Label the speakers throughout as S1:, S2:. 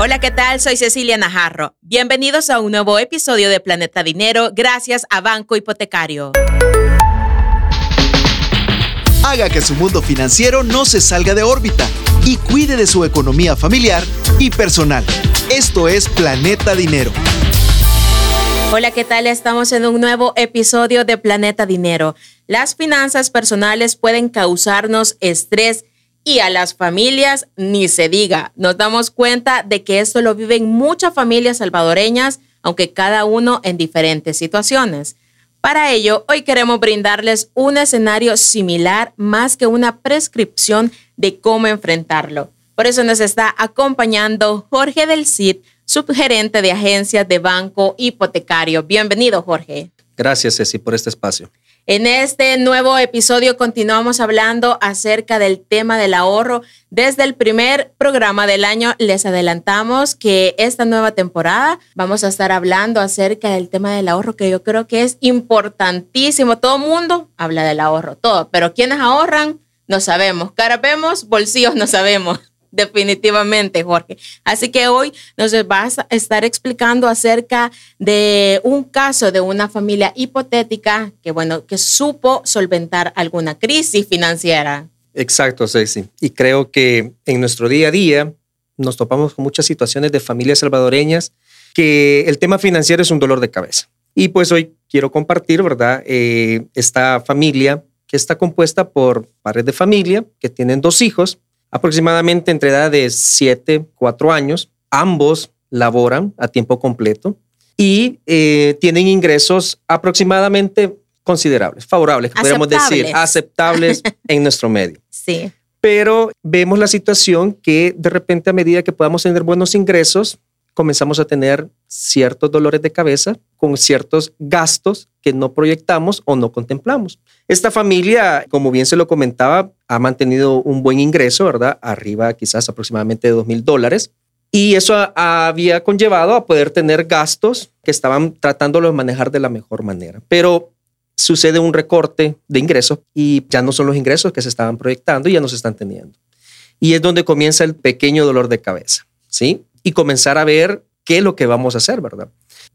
S1: Hola, ¿qué tal? Soy Cecilia Najarro. Bienvenidos a un nuevo episodio de Planeta Dinero gracias a Banco Hipotecario.
S2: Haga que su mundo financiero no se salga de órbita y cuide de su economía familiar y personal. Esto es Planeta Dinero.
S1: Hola, ¿qué tal? Estamos en un nuevo episodio de Planeta Dinero. Las finanzas personales pueden causarnos estrés y a las familias ni se diga. Nos damos cuenta de que esto lo viven muchas familias salvadoreñas, aunque cada uno en diferentes situaciones. Para ello, hoy queremos brindarles un escenario similar más que una prescripción de cómo enfrentarlo. Por eso nos está acompañando Jorge del Cid, subgerente de agencias de banco hipotecario. Bienvenido, Jorge.
S3: Gracias, Ceci, por este espacio.
S1: En este nuevo episodio continuamos hablando acerca del tema del ahorro. Desde el primer programa del año les adelantamos que esta nueva temporada vamos a estar hablando acerca del tema del ahorro que yo creo que es importantísimo. Todo mundo habla del ahorro, todo, pero quienes ahorran no sabemos. Cara vemos, bolsillos no sabemos. Definitivamente, Jorge. Así que hoy nos vas a estar explicando acerca de un caso de una familia hipotética que, bueno, que supo solventar alguna crisis financiera.
S3: Exacto, Ceci. Y creo que en nuestro día a día nos topamos con muchas situaciones de familias salvadoreñas que el tema financiero es un dolor de cabeza. Y pues hoy quiero compartir, ¿verdad? Eh, esta familia que está compuesta por padres de familia que tienen dos hijos aproximadamente entre edad de 7, 4 años. Ambos laboran a tiempo completo y eh, tienen ingresos aproximadamente considerables, favorables, podríamos decir, aceptables en nuestro medio.
S1: Sí.
S3: Pero vemos la situación que de repente a medida que podamos tener buenos ingresos, comenzamos a tener ciertos dolores de cabeza con ciertos gastos que no proyectamos o no contemplamos. Esta familia, como bien se lo comentaba, ha mantenido un buen ingreso, ¿verdad? Arriba quizás aproximadamente de dos mil dólares. Y eso había conllevado a poder tener gastos que estaban tratándolo de manejar de la mejor manera. Pero sucede un recorte de ingresos y ya no son los ingresos que se estaban proyectando y ya no se están teniendo. Y es donde comienza el pequeño dolor de cabeza, ¿sí? Y comenzar a ver qué es lo que vamos a hacer, ¿verdad?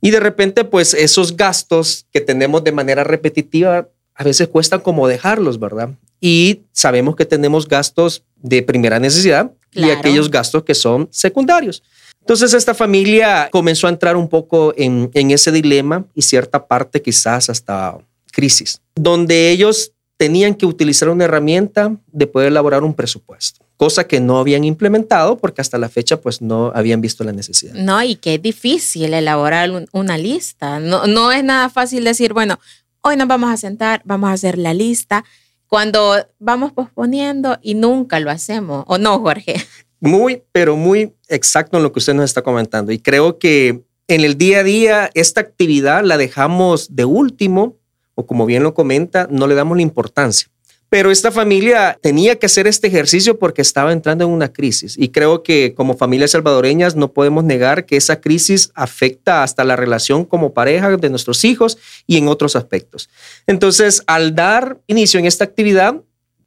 S3: Y de repente, pues esos gastos que tenemos de manera repetitiva, a veces cuesta como dejarlos, ¿verdad? Y sabemos que tenemos gastos de primera necesidad y aquellos gastos que son secundarios. Entonces esta familia comenzó a entrar un poco en, en ese dilema y cierta parte quizás hasta crisis, donde ellos tenían que utilizar una herramienta de poder elaborar un presupuesto cosa que no habían implementado porque hasta la fecha pues no habían visto la necesidad.
S1: No, y que es difícil elaborar una lista. No, no es nada fácil decir, bueno, hoy nos vamos a sentar, vamos a hacer la lista, cuando vamos posponiendo y nunca lo hacemos, ¿o no, Jorge?
S3: Muy, pero muy exacto en lo que usted nos está comentando. Y creo que en el día a día esta actividad la dejamos de último, o como bien lo comenta, no le damos la importancia. Pero esta familia tenía que hacer este ejercicio porque estaba entrando en una crisis. Y creo que como familias salvadoreñas no podemos negar que esa crisis afecta hasta la relación como pareja de nuestros hijos y en otros aspectos. Entonces, al dar inicio en esta actividad,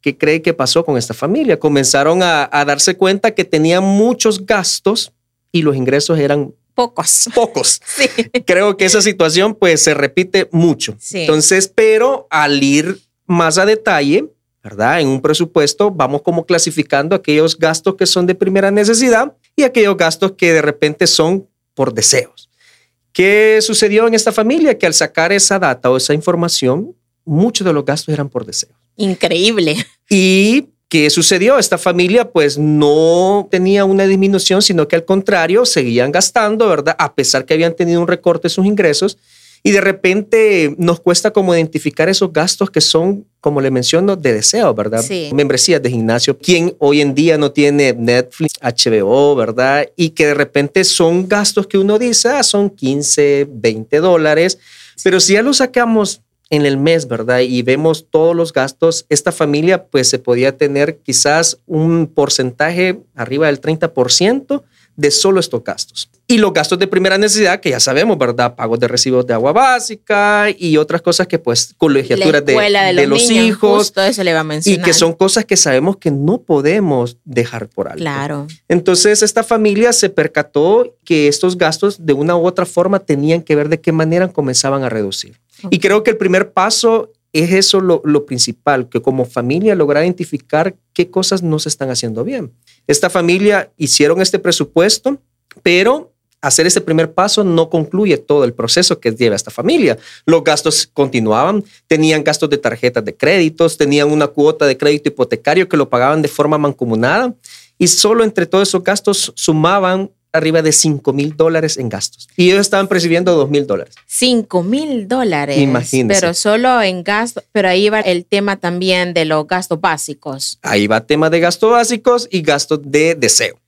S3: ¿qué cree que pasó con esta familia? Comenzaron a, darse cuenta que tenían muchos gastos y los ingresos eran
S1: pocos.
S3: Pocos. Sí. Creo que esa situación pues se repite mucho.
S1: Sí.
S3: Entonces, pero al ir más a detalle, ¿verdad? En un presupuesto vamos como clasificando aquellos gastos que son de primera necesidad y aquellos gastos que de repente son por deseos. ¿Qué sucedió en esta familia? Que al sacar esa data o esa información, muchos de los gastos eran por deseos.
S1: Increíble.
S3: ¿Y qué sucedió? Esta familia pues no tenía una disminución, sino que al contrario, seguían gastando, ¿verdad? A pesar que habían tenido un recorte en sus ingresos y de repente nos cuesta como identificar esos gastos que son, como le menciono, de deseo, ¿verdad?
S1: Sí.
S3: Membresías de gimnasio. ¿Quién hoy en día no tiene Netflix, HBO, ¿verdad? Y que de repente son gastos que uno dice, ah, son 15, 20 dólares. Pero si ya los sacamos en el mes, ¿verdad? Y vemos todos los gastos, esta familia pues se podía tener quizás un porcentaje arriba del 30% de solo estos gastos. Y los gastos de primera necesidad, que ya sabemos, ¿verdad? Pagos de recibos de agua básica y otras cosas que pues colegiaturas de, de, los, hijos.
S1: Todo eso le va a mencionar.
S3: Y que son cosas que sabemos que no podemos dejar por alto.
S1: Claro.
S3: Entonces esta familia se percató que estos gastos de una u otra forma tenían que ver de qué manera comenzaban a reducir. Y creo que el primer paso es eso lo, principal, que como familia lograr identificar qué cosas no se están haciendo bien. Esta familia hicieron este presupuesto, pero hacer ese primer paso no concluye todo el proceso que lleva esta familia. Los gastos continuaban, tenían gastos de tarjetas de créditos, tenían una cuota de crédito hipotecario que lo pagaban de forma mancomunada y solo entre todos esos gastos sumaban arriba de 5 mil dólares en gastos. Y ellos estaban percibiendo 2 mil dólares.
S1: 5 mil dólares.
S3: Imagínense.
S1: Pero solo en gastos, pero ahí va el tema también de los gastos básicos.
S3: Ahí va tema de gastos básicos y gastos de deseo.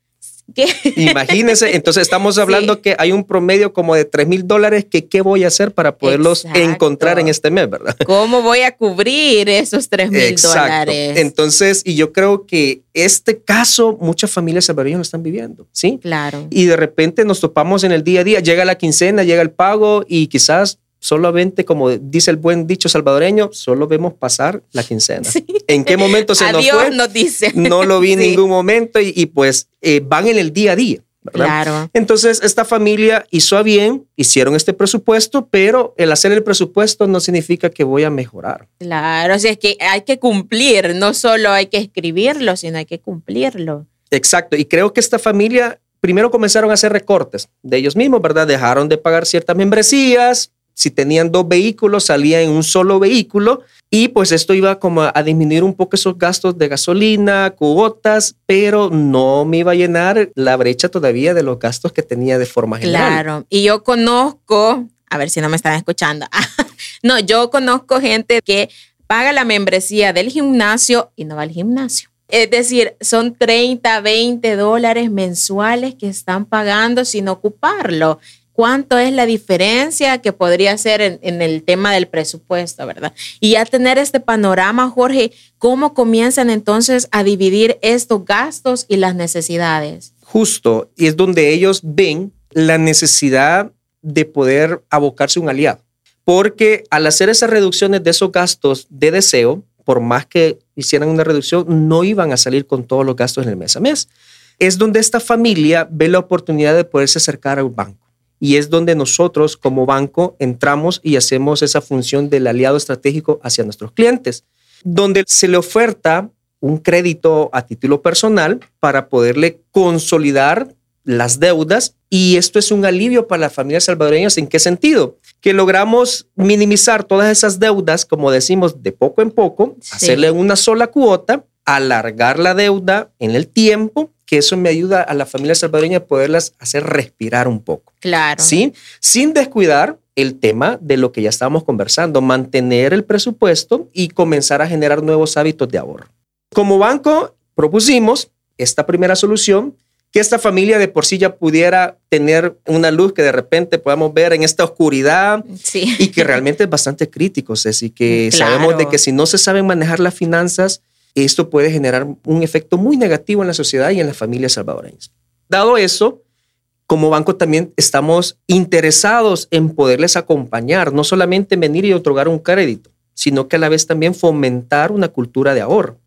S1: ¿Qué?
S3: Imagínense, entonces estamos hablando sí. que hay un promedio como de 3 mil dólares que qué voy a hacer para poderlos
S1: Exacto.
S3: encontrar en este mes, ¿verdad?
S1: ¿Cómo voy a cubrir esos 3 mil dólares?
S3: Entonces, y yo creo que este caso muchas familias salvadoreñas lo están viviendo, ¿sí?
S1: Claro.
S3: Y de repente nos topamos en el día a día, llega la quincena, llega el pago y quizás solamente, como dice el buen dicho salvadoreño, solo vemos pasar la quincena. Sí. ¿En qué momento se
S1: Adiós
S3: nos fue?
S1: nos dice.
S3: No lo vi en sí. ningún momento y, y pues eh, van en el día a día. ¿verdad?
S1: Claro.
S3: Entonces, esta familia hizo a bien, hicieron este presupuesto, pero el hacer el presupuesto no significa que voy a mejorar.
S1: Claro, o sea, es que hay que cumplir, no solo hay que escribirlo, sino hay que cumplirlo.
S3: Exacto, y creo que esta familia primero comenzaron a hacer recortes de ellos mismos, ¿verdad? Dejaron de pagar ciertas membresías, si tenían dos vehículos, salía en un solo vehículo y pues esto iba como a disminuir un poco esos gastos de gasolina, cuotas, pero no me iba a llenar la brecha todavía de los gastos que tenía de forma general.
S1: Claro, y yo conozco, a ver si no me están escuchando, no, yo conozco gente que paga la membresía del gimnasio y no va al gimnasio. Es decir, son 30, 20 dólares mensuales que están pagando sin ocuparlo cuánto es la diferencia que podría ser en, en, el tema del presupuesto, ¿verdad? Y ya tener este panorama, Jorge, ¿cómo comienzan entonces a dividir estos gastos y las necesidades?
S3: Justo, y es donde ellos ven la necesidad de poder abocarse a un aliado. Porque al hacer esas reducciones de esos gastos de deseo, por más que hicieran una reducción, no iban a salir con todos los gastos en el mes a mes. Es donde esta familia ve la oportunidad de poderse acercar a un banco y es donde nosotros como banco entramos y hacemos esa función del aliado estratégico hacia nuestros clientes, donde se le oferta un crédito a título personal para poderle consolidar las deudas y esto es un alivio para las familias salvadoreñas. ¿En qué sentido? Que logramos minimizar todas esas deudas, como decimos, de poco en poco, sí. hacerle una sola cuota, alargar la deuda en el tiempo que eso me ayuda a la familia salvadoreña a poderlas hacer respirar un poco.
S1: Claro.
S3: ¿Sí? Sin descuidar el tema de lo que ya estábamos conversando, mantener el presupuesto y comenzar a generar nuevos hábitos de ahorro. Como banco propusimos esta primera solución, que esta familia de por sí ya pudiera tener una luz que de repente podamos ver en esta oscuridad
S1: sí.
S3: y que realmente es bastante crítico, Ceci, que claro. sabemos de que si no se saben manejar las finanzas, esto puede generar un efecto muy negativo en la sociedad y en las familias salvadoreñas. Dado eso, como banco también estamos interesados en poderles acompañar, no solamente venir y otorgar un crédito, sino que a la vez también fomentar una cultura de ahorro,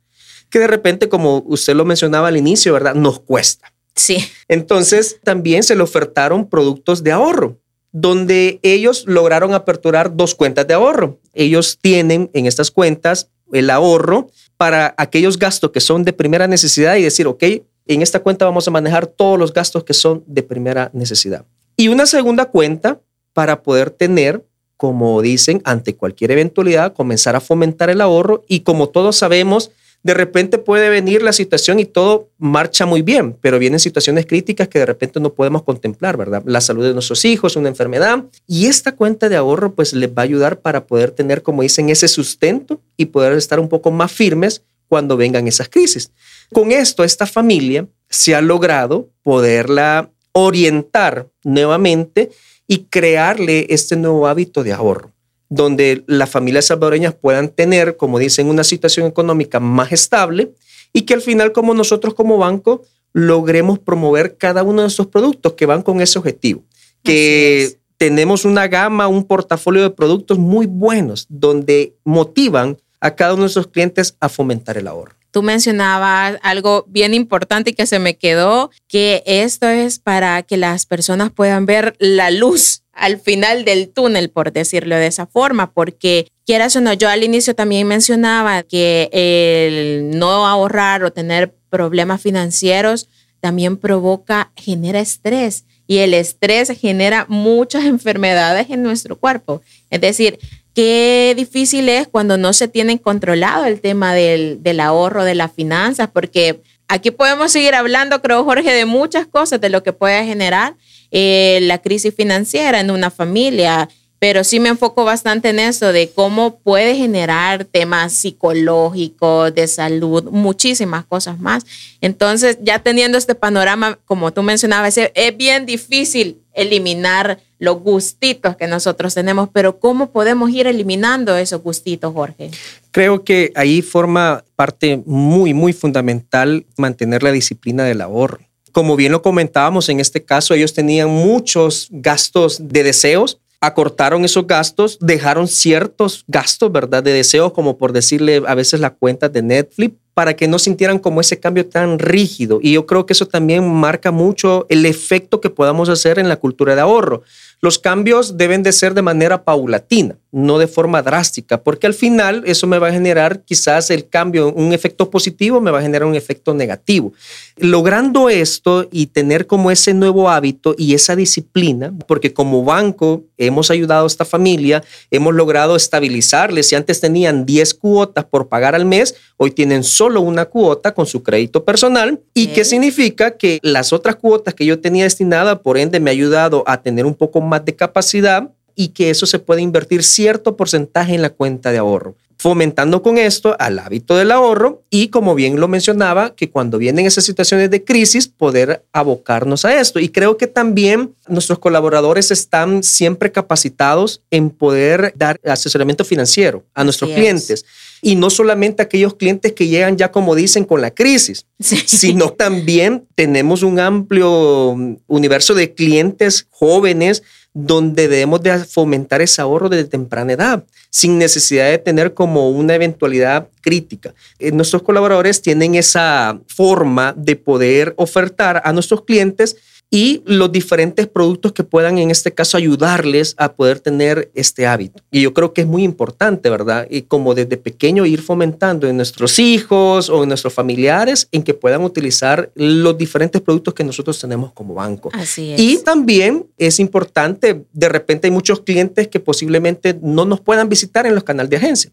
S3: que de repente, como usted lo mencionaba al inicio, ¿verdad? Nos cuesta.
S1: Sí.
S3: Entonces, también se le ofertaron productos de ahorro, donde ellos lograron aperturar dos cuentas de ahorro. Ellos tienen en estas cuentas el ahorro para aquellos gastos que son de primera necesidad y decir, ok, en esta cuenta vamos a manejar todos los gastos que son de primera necesidad. Y una segunda cuenta para poder tener, como dicen, ante cualquier eventualidad, comenzar a fomentar el ahorro y como todos sabemos, de repente puede venir la situación y todo marcha muy bien, pero vienen situaciones críticas que de repente no podemos contemplar, ¿verdad? La salud de nuestros hijos, una enfermedad. Y esta cuenta de ahorro pues les va a ayudar para poder tener, como dicen, ese sustento y poder estar un poco más firmes cuando vengan esas crisis. Con esto, esta familia se ha logrado poderla orientar nuevamente y crearle este nuevo hábito de ahorro. donde las familias salvadoreñas puedan tener, como dicen, una situación económica más estable y que al final, como nosotros como banco, logremos promover cada uno de estos productos que van con ese objetivo. Que tenemos una gama, un portafolio de productos muy buenos, donde motivan a cada uno de nuestros clientes a fomentar el ahorro.
S1: Tú mencionabas algo bien importante y que se me quedó, que esto es para que las personas puedan ver la luz al final del túnel, por decirlo de esa forma, porque quieras o no, yo al inicio también mencionaba que el no ahorrar o tener problemas financieros también provoca, genera estrés y el estrés genera muchas enfermedades en nuestro cuerpo. Es decir, qué difícil es cuando no se tiene controlado el tema del, ahorro, de las finanzas, porque aquí podemos seguir hablando, creo, Jorge, de muchas cosas, de lo que puede generar eh, la crisis financiera en una familia, pero sí me enfoco bastante en eso, de cómo puede generar temas psicológicos, de salud, muchísimas cosas más. Entonces, ya teniendo este panorama, como tú mencionabas, es bien difícil eliminar los gustitos que nosotros tenemos, pero ¿cómo podemos ir eliminando esos gustitos, Jorge?
S3: Creo que ahí forma parte muy, muy fundamental mantener la disciplina del ahorro. Como bien lo comentábamos, en este caso ellos tenían muchos gastos de deseos, acortaron esos gastos, dejaron ciertos gastos, ¿verdad? De deseos, como por decirle a veces la cuenta de Netflix, para que no sintieran como ese cambio tan rígido. Y yo creo que eso también marca mucho el efecto que podamos hacer en la cultura de ahorro. Los cambios deben de ser de manera paulatina, no de forma drástica, porque al final eso me va a generar quizás el cambio, un efecto positivo, me va a generar un efecto negativo. Logrando esto y tener como ese nuevo hábito y esa disciplina, porque como banco hemos ayudado a esta familia, hemos logrado estabilizarles. Si antes tenían 10 cuotas por pagar al mes, hoy tienen solo una cuota con su crédito personal. ¿Y qué significa? Que las otras cuotas que yo tenía destinada, por ende, me ha ayudado a tener un poco más de capacidad y que eso se puede invertir cierto porcentaje en la cuenta de ahorro fomentando con esto al hábito del ahorro y, como bien lo mencionaba, que cuando vienen esas situaciones de crisis, poder abocarnos a esto. Y creo que también nuestros colaboradores están siempre capacitados en poder dar asesoramiento financiero a nuestros clientes. Y no solamente aquellos clientes que llegan ya, como dicen, con la crisis, sino también tenemos un amplio universo de clientes jóvenes donde debemos de fomentar ese ahorro desde temprana edad, sin necesidad de tener como una eventualidad crítica. Eh, nuestros colaboradores tienen esa forma de poder ofertar a nuestros clientes y los diferentes productos que puedan en este caso ayudarles a poder tener este hábito. Y yo creo que es muy importante, ¿verdad? Y como desde pequeño ir fomentando en nuestros hijos o en nuestros familiares en que puedan utilizar los diferentes productos que nosotros tenemos como banco.
S1: Así es.
S3: Y también es importante, de repente hay muchos clientes que posiblemente no nos puedan visitar en los canales de agencia.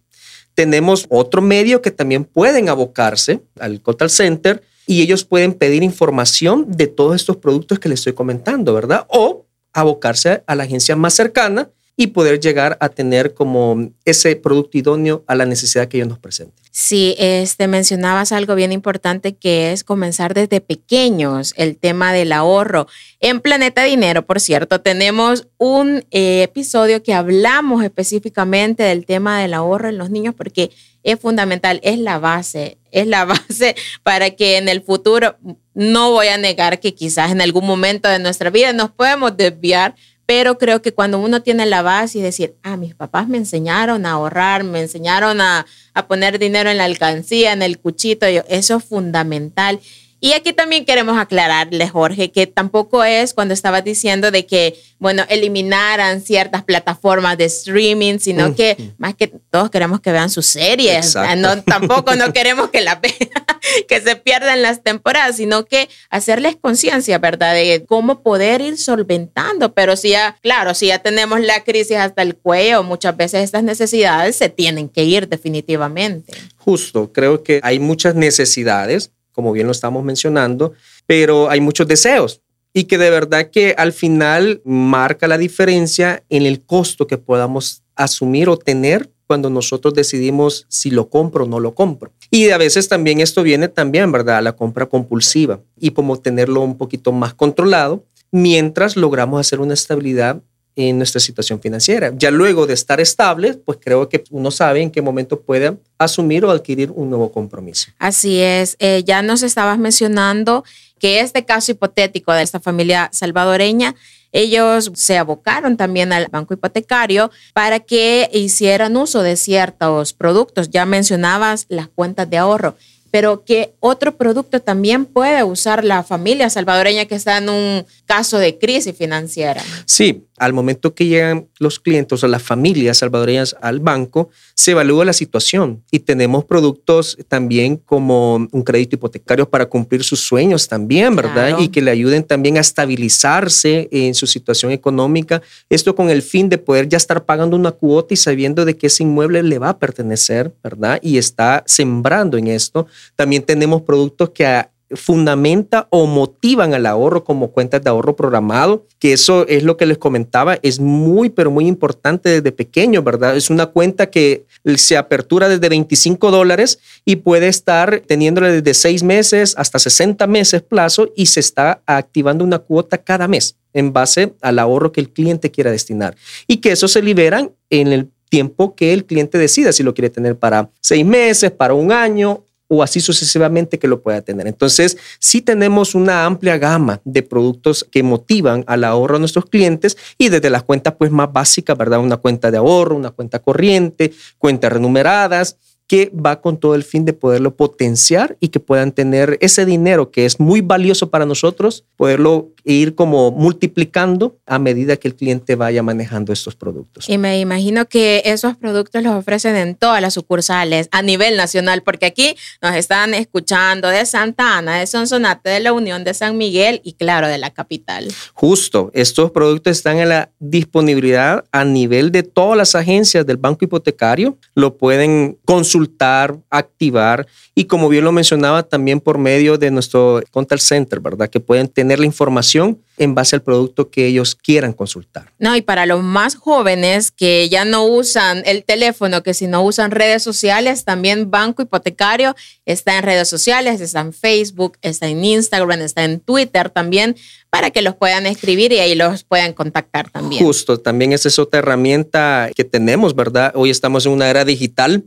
S3: Tenemos otro medio que también pueden abocarse al Call Center y ellos pueden pedir información de todos estos productos que les estoy comentando, ¿verdad? O abocarse a la agencia más cercana y poder llegar a tener como ese producto idóneo a la necesidad que ellos nos presenten.
S1: Sí, este, mencionabas algo bien importante que es comenzar desde pequeños, el tema del ahorro. En Planeta Dinero, por cierto, tenemos un eh, episodio que hablamos específicamente del tema del ahorro en los niños porque es fundamental, es la base, es la base para que en el futuro, no voy a negar que quizás en algún momento de nuestra vida nos podemos desviar, pero creo que cuando uno tiene la base y decir, ah, mis papás me enseñaron a ahorrar, me enseñaron a, a poner dinero en la alcancía, en el cuchito, eso es fundamental. Y aquí también queremos aclararle, Jorge, que tampoco es cuando estabas diciendo de que, bueno, eliminaran ciertas plataformas de streaming, sino que más que todos queremos que vean sus series. No, tampoco no queremos que, la, que se pierdan las temporadas, sino que hacerles conciencia, ¿verdad? De cómo poder ir solventando. Pero si ya, claro, si ya tenemos la crisis hasta el cuello, muchas veces estas necesidades se tienen que ir definitivamente.
S3: Justo, creo que hay muchas necesidades como bien lo estamos mencionando, pero hay muchos deseos y que de verdad que al final marca la diferencia en el costo que podamos asumir o tener cuando nosotros decidimos si lo compro o no lo compro. Y a veces también esto viene también, ¿verdad? A la compra compulsiva y como tenerlo un poquito más controlado mientras logramos hacer una estabilidad en nuestra situación financiera. Ya luego de estar estable, pues creo que uno sabe en qué momento puede asumir o adquirir un nuevo compromiso.
S1: Así es, eh, ya nos estabas mencionando que este caso hipotético de esta familia salvadoreña, ellos se abocaron también al banco hipotecario para que hicieran uso de ciertos productos. Ya mencionabas las cuentas de ahorro pero que otro producto también puede usar la familia salvadoreña que está en un caso de crisis financiera.
S3: Sí, al momento que llegan los clientes o las familias salvadoreñas al banco, se evalúa la situación y tenemos productos también como un crédito hipotecario para cumplir sus sueños también, ¿verdad? Y que le ayuden también a estabilizarse en su situación económica. Esto con el fin de poder ya estar pagando una cuota y sabiendo de que ese inmueble le va a pertenecer, ¿verdad? Y está sembrando en esto. También tenemos productos que fundamenta o motivan al ahorro como cuentas de ahorro programado, que eso es lo que les comentaba, es muy, pero muy importante desde pequeño, ¿verdad? Es una cuenta que se apertura desde 25 dólares y puede estar teniéndole desde 6 meses hasta 60 meses plazo y se está activando una cuota cada mes en base al ahorro que el cliente quiera destinar y que eso se liberan en el tiempo que el cliente decida, si lo quiere tener para seis meses, para un año o así sucesivamente que lo pueda tener. Entonces, sí tenemos una amplia gama de productos que motivan al ahorro a nuestros clientes y desde las cuentas pues más básicas, ¿verdad? Una cuenta de ahorro, una cuenta corriente, cuentas renumeradas, que va con todo el fin de poderlo potenciar y que puedan tener ese dinero que es muy valioso para nosotros, poderlo ir como multiplicando a medida que el cliente vaya manejando estos productos.
S1: Y me imagino que esos productos los ofrecen en todas las sucursales a nivel nacional, porque aquí nos están escuchando de Santa Ana, de Sonsonate, de la Unión de San Miguel y claro, de la capital.
S3: Justo, estos productos están en la disponibilidad a nivel de todas las agencias del banco hipotecario, lo pueden consultar, activar y como bien lo mencionaba también por medio de nuestro contact center, ¿verdad? Que pueden tener la información alimentación en base al producto que ellos quieran consultar.
S1: No, y para los más jóvenes que ya no usan el teléfono, que si no usan redes sociales, también Banco Hipotecario está en redes sociales, está en Facebook, está en Instagram, está en Twitter también, para que los puedan escribir y ahí los puedan contactar también.
S3: Justo, también esa es otra herramienta que tenemos, ¿verdad? Hoy estamos en una era digital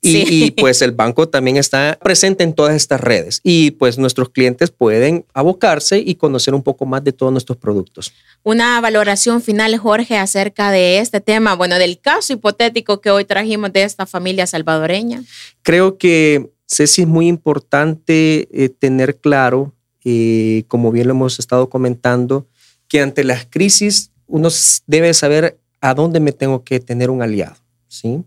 S3: y, pues el banco también está presente en todas estas redes y pues nuestros clientes pueden abocarse y conocer un poco más de todos nuestros productos.
S1: Una valoración final, Jorge, acerca de este tema, bueno, del caso hipotético que hoy trajimos de esta familia salvadoreña.
S3: Creo que, Ceci, es muy importante eh, tener claro y como bien lo hemos estado comentando, que ante las crisis uno debe saber a dónde me tengo que tener un aliado, ¿sí?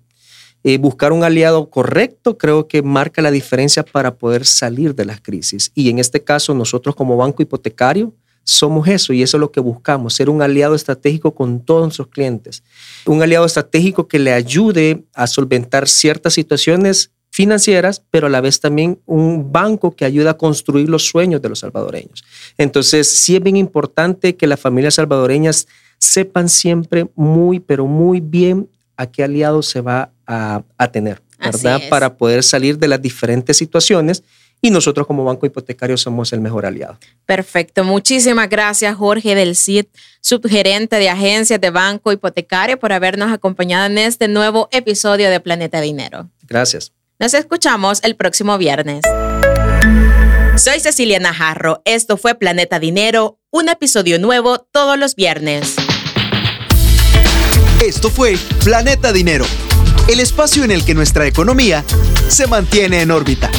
S3: Eh, buscar un aliado correcto creo que marca la diferencia para poder salir de las crisis. Y en este caso, nosotros como banco hipotecario somos eso y eso es lo que buscamos, ser un aliado estratégico con todos nuestros clientes. Un aliado estratégico que le ayude a solventar ciertas situaciones financieras, pero a la vez también un banco que ayuda a construir los sueños de los salvadoreños. Entonces, sí es bien importante que las familias salvadoreñas sepan siempre muy, pero muy bien a qué aliado se va a, tener, ¿verdad? Para poder salir de las diferentes situaciones y nosotros como banco hipotecario somos el mejor aliado.
S1: Perfecto. Muchísimas gracias, Jorge del CID, subgerente de agencias de banco hipotecario, por habernos acompañado en este nuevo episodio de Planeta Dinero.
S3: Gracias.
S1: Nos escuchamos el próximo viernes. Soy Cecilia Najarro. Esto fue Planeta Dinero, un episodio nuevo todos los viernes.
S2: Esto fue Planeta Dinero, el espacio en el que nuestra economía se mantiene en órbita.